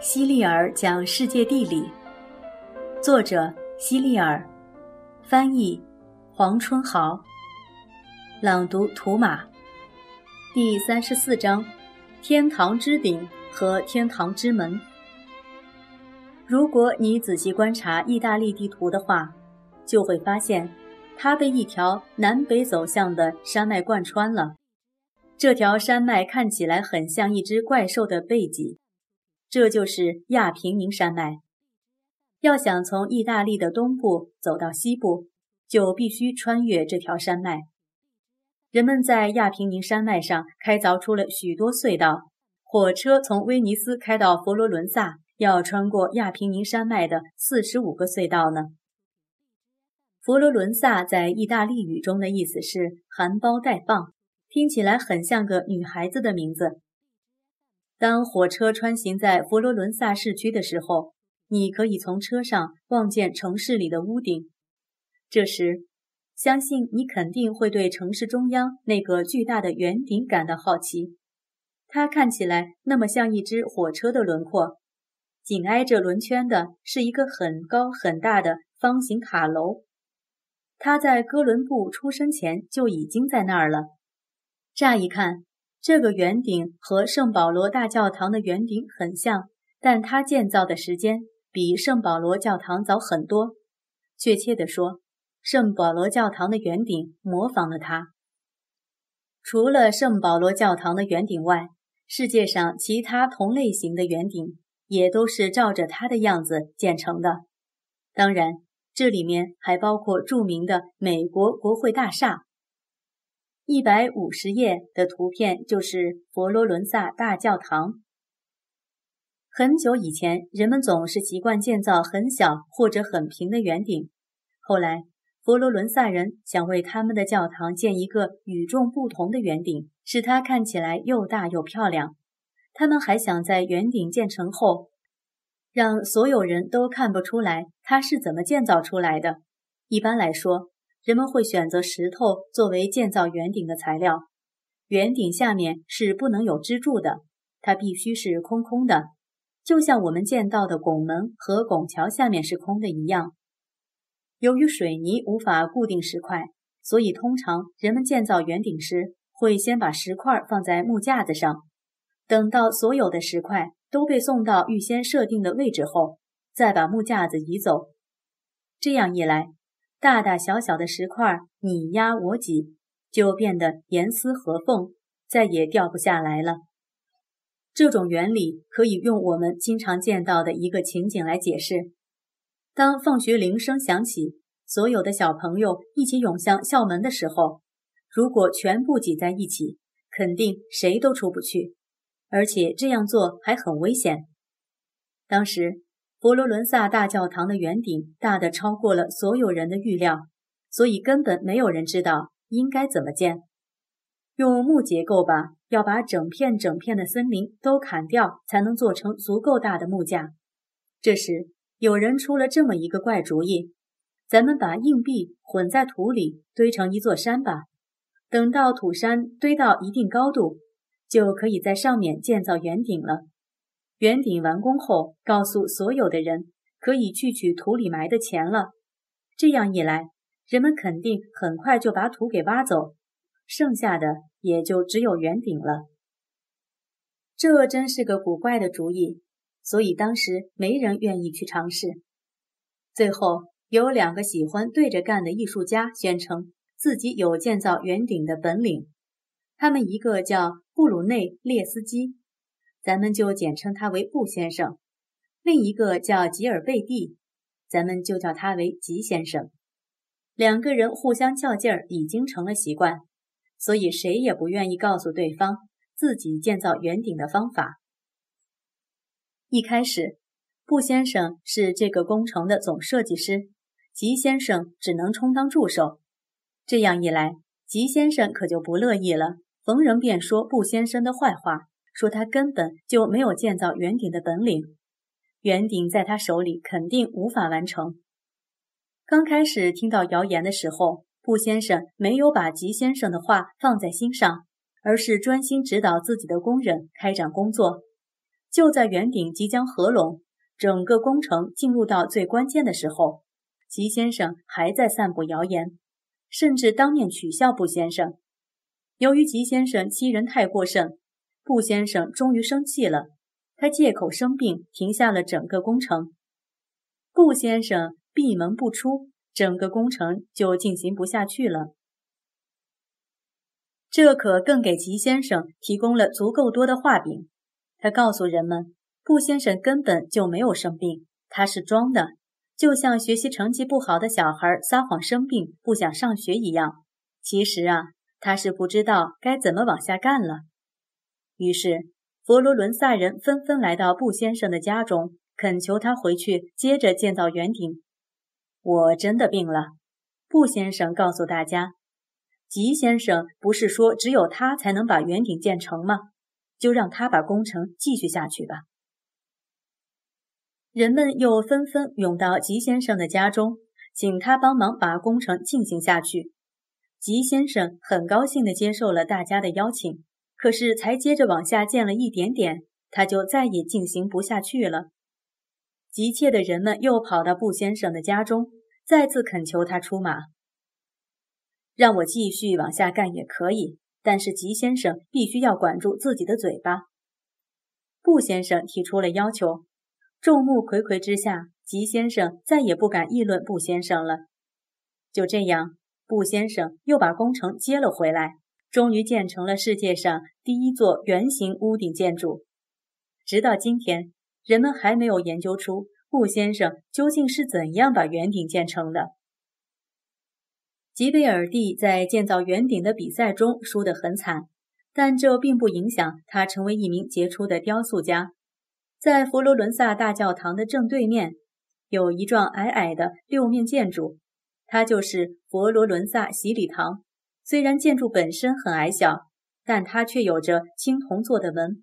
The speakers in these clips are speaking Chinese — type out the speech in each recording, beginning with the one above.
希利尔讲世界地理，作者希利尔，翻译黄春豪，朗读图马。第三十四章：天堂之顶和天堂之门。如果你仔细观察意大利地图的话，就会发现它被一条南北走向的山脉贯穿了。这条山脉看起来很像一只怪兽的背脊。这就是亚平宁山脉。要想从意大利的东部走到西部，就必须穿越这条山脉。人们在亚平宁山脉上开凿出了许多隧道。火车从威尼斯开到佛罗伦萨，要穿过亚平宁山脉的四十五个隧道呢。佛罗伦萨在意大利语中的意思是“含苞待放”，听起来很像个女孩子的名字。当火车穿行在佛罗伦萨市区的时候，你可以从车上望见城市里的屋顶。这时，相信你肯定会对城市中央那个巨大的圆顶感到好奇。它看起来那么像一只火车的轮廓。紧挨着轮圈的是一个很高很大的方形塔楼。它在哥伦布出生前就已经在那儿了。乍一看。这个圆顶和圣保罗大教堂的圆顶很像，但它建造的时间比圣保罗教堂早很多。确切地说，圣保罗教堂的圆顶模仿了它。除了圣保罗教堂的圆顶外，世界上其他同类型的圆顶也都是照着它的样子建成的。当然，这里面还包括著名的美国国会大厦。一百五十页的图片就是佛罗伦萨大教堂。很久以前，人们总是习惯建造很小或者很平的圆顶。后来，佛罗伦萨人想为他们的教堂建一个与众不同的圆顶，使它看起来又大又漂亮。他们还想在圆顶建成后，让所有人都看不出来它是怎么建造出来的。一般来说。人们会选择石头作为建造圆顶的材料，圆顶下面是不能有支柱的，它必须是空空的，就像我们见到的拱门和拱桥下面是空的一样。由于水泥无法固定石块，所以通常人们建造圆顶时会先把石块放在木架子上，等到所有的石块都被送到预先设定的位置后，再把木架子移走。这样一来。大大小小的石块你压我挤，就变得严丝合缝，再也掉不下来了。这种原理可以用我们经常见到的一个情景来解释：当放学铃声响起，所有的小朋友一起涌向校门的时候，如果全部挤在一起，肯定谁都出不去，而且这样做还很危险。当时。佛罗伦萨大教堂的圆顶大的超过了所有人的预料，所以根本没有人知道应该怎么建。用木结构吧，要把整片整片的森林都砍掉，才能做成足够大的木架。这时，有人出了这么一个怪主意：咱们把硬币混在土里，堆成一座山吧。等到土山堆到一定高度，就可以在上面建造圆顶了。圆顶完工后，告诉所有的人可以去取土里埋的钱了。这样一来，人们肯定很快就把土给挖走，剩下的也就只有圆顶了。这真是个古怪的主意，所以当时没人愿意去尝试。最后，有两个喜欢对着干的艺术家宣称自己有建造圆顶的本领，他们一个叫布鲁内列斯基。咱们就简称他为布先生，另一个叫吉尔贝蒂，咱们就叫他为吉先生。两个人互相较劲儿已经成了习惯，所以谁也不愿意告诉对方自己建造圆顶的方法。一开始，布先生是这个工程的总设计师，吉先生只能充当助手。这样一来，吉先生可就不乐意了，逢人便说布先生的坏话。说他根本就没有建造圆顶的本领，圆顶在他手里肯定无法完成。刚开始听到谣言的时候，布先生没有把吉先生的话放在心上，而是专心指导自己的工人开展工作。就在圆顶即将合拢，整个工程进入到最关键的时候，吉先生还在散布谣言，甚至当面取笑布先生。由于吉先生欺人太过甚，顾先生终于生气了，他借口生病停下了整个工程。顾先生闭门不出，整个工程就进行不下去了。这可更给吉先生提供了足够多的画饼。他告诉人们，顾先生根本就没有生病，他是装的，就像学习成绩不好的小孩撒谎生病不想上学一样。其实啊，他是不知道该怎么往下干了。于是，佛罗伦萨人纷纷来到布先生的家中，恳求他回去接着建造圆顶。我真的病了，布先生告诉大家。吉先生不是说只有他才能把圆顶建成吗？就让他把工程继续下去吧。人们又纷纷涌到吉先生的家中，请他帮忙把工程进行下去。吉先生很高兴地接受了大家的邀请，可是才接着往下建了一点点，他就再也进行不下去了。急切的人们又跑到布先生的家中，再次恳求他出马，让我继续往下干也可以。但是吉先生必须要管住自己的嘴巴。布先生提出了要求，众目睽睽之下，吉先生再也不敢议论布先生了。就这样，布先生又把工程接了回来，终于建成了世界上第一座圆形屋顶建筑。直到今天，人们还没有研究出顾先生究竟是怎样把圆顶建成的。吉贝尔蒂在建造圆顶的比赛中输得很惨，但这并不影响他成为一名杰出的雕塑家。在佛罗伦萨大教堂的正对面，有一幢矮矮的六面建筑，它就是佛罗伦萨洗礼堂。虽然建筑本身很矮小，但它却有着青铜做的门。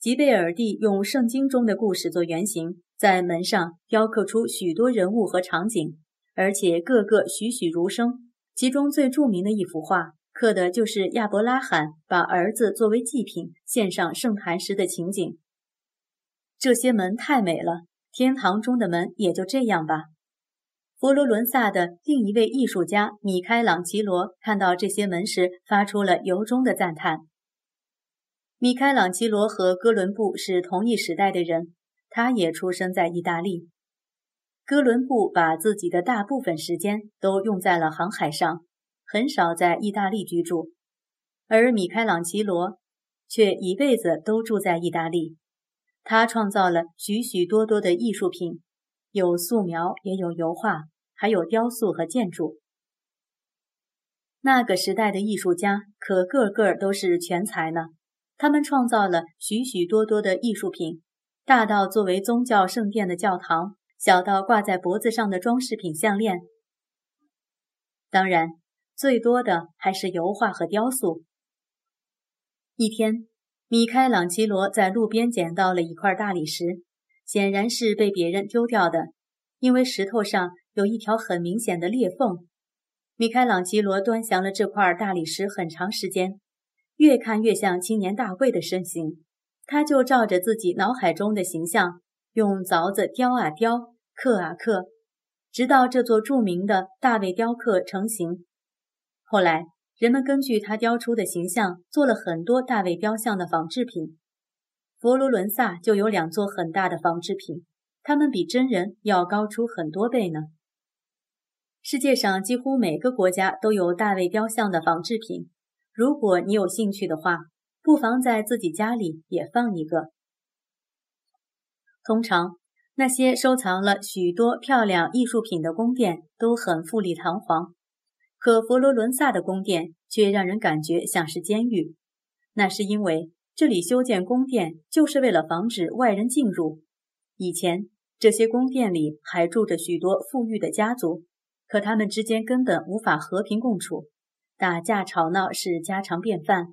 吉贝尔蒂用圣经中的故事做原型，在门上雕刻出许多人物和场景。而且个个栩栩如生，其中最著名的一幅画，刻的就是亚伯拉罕把儿子作为祭品献上圣坛时的情景。这些门太美了，天堂中的门也就这样吧。佛罗伦萨的另一位艺术家米开朗基罗看到这些门时，发出了由衷的赞叹。米开朗基罗和哥伦布是同一时代的人，他也出生在意大利。哥伦布把自己的大部分时间都用在了航海上，很少在意大利居住，而米开朗基罗却一辈子都住在意大利。他创造了许许多多的艺术品，有素描，也有油画，还有雕塑和建筑。那个时代的艺术家可个个都是全才呢，他们创造了许许多多的艺术品，大到作为宗教圣殿的教堂。小到挂在脖子上的装饰品项链，当然，最多的还是油画和雕塑。一天，米开朗基罗在路边捡到了一块大理石，显然是被别人丢掉的，因为石头上有一条很明显的裂缝。米开朗基罗端详了这块大理石很长时间，越看越像青年大卫的身形，他就照着自己脑海中的形象，用凿子雕啊雕。刻啊刻，直到这座著名的大卫雕刻成型。后来，人们根据他雕出的形象做了很多大卫雕像的仿制品。佛罗伦萨就有两座很大的仿制品，它们比真人要高出很多倍呢。世界上几乎每个国家都有大卫雕像的仿制品。如果你有兴趣的话，不妨在自己家里也放一个。通常。那些收藏了许多漂亮艺术品的宫殿都很富丽堂皇，可佛罗伦萨的宫殿却让人感觉像是监狱。那是因为这里修建宫殿就是为了防止外人进入。以前这些宫殿里还住着许多富裕的家族，可他们之间根本无法和平共处，打架吵闹是家常便饭。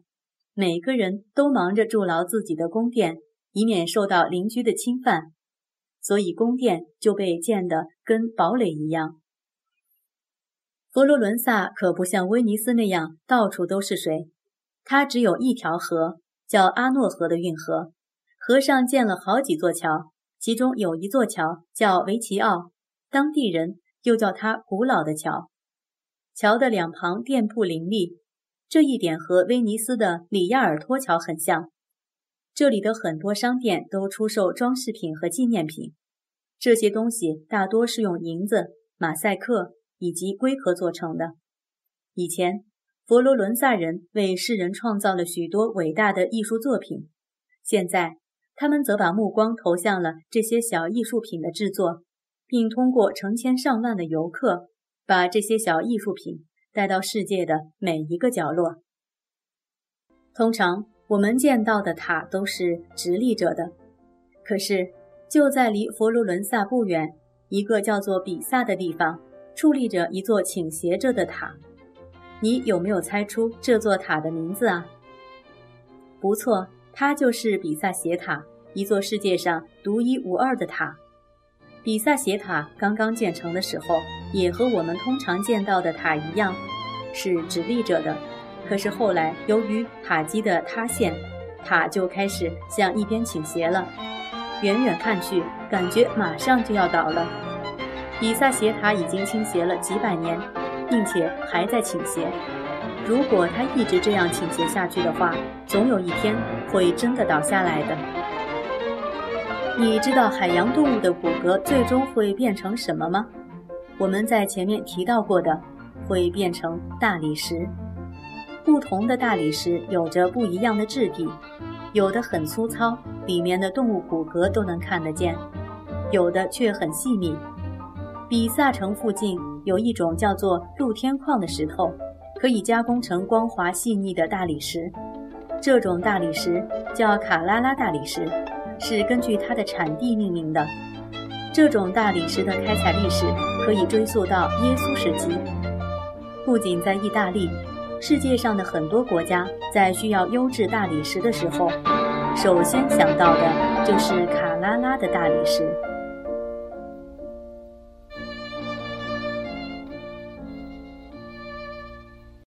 每个人都忙着筑牢自己的宫殿，以免受到邻居的侵犯。所以宫殿就被建得跟堡垒一样。佛罗伦萨可不像威尼斯那样到处都是水，它只有一条河，叫阿诺河的运河。河上建了好几座桥，其中有一座桥叫维奇奥，当地人又叫它古老的桥。桥的两旁店铺林立，这一点和威尼斯的里亚尔托桥很像。这里的很多商店都出售装饰品和纪念品，这些东西大多是用银子、马赛克以及龟壳做成的。以前，佛罗伦萨人为世人创造了许多伟大的艺术作品，现在他们则把目光投向了这些小艺术品的制作，并通过成千上万的游客，把这些小艺术品带到世界的每一个角落。通常，我们见到的塔都是直立着的，可是就在离佛罗伦萨不远一个叫做比萨的地方，矗立着一座倾斜着的塔。你有没有猜出这座塔的名字啊？不错，它就是比萨斜塔，一座世界上独一无二的塔。比萨斜塔刚刚建成的时候，也和我们通常见到的塔一样，是直立着的。可是后来，由于塔基的塌陷，塔就开始向一边倾斜了。远远看去，感觉马上就要倒了。比萨斜塔已经倾斜了几百年。并且还在倾斜。如果它一直这样倾斜下去的话，总有一天会真的倒下来的。你知道海洋动物的骨骼最终会变成什么吗？我们在前面提到过的，会变成大理石。不同的大理石有着不一样的质地，有的很粗糙，里面的动物骨骼都能看得见；有的却很细密。比萨城附近有一种叫做露天矿的石头，可以加工成光滑细腻的大理石。这种大理石叫卡拉拉大理石，是根据它的产地命名的。这种大理石的开采历史可以追溯到耶稣时期。不仅在意大利，世界上的很多国家在需要优质大理石的时候，首先想到的就是卡拉拉的大理石。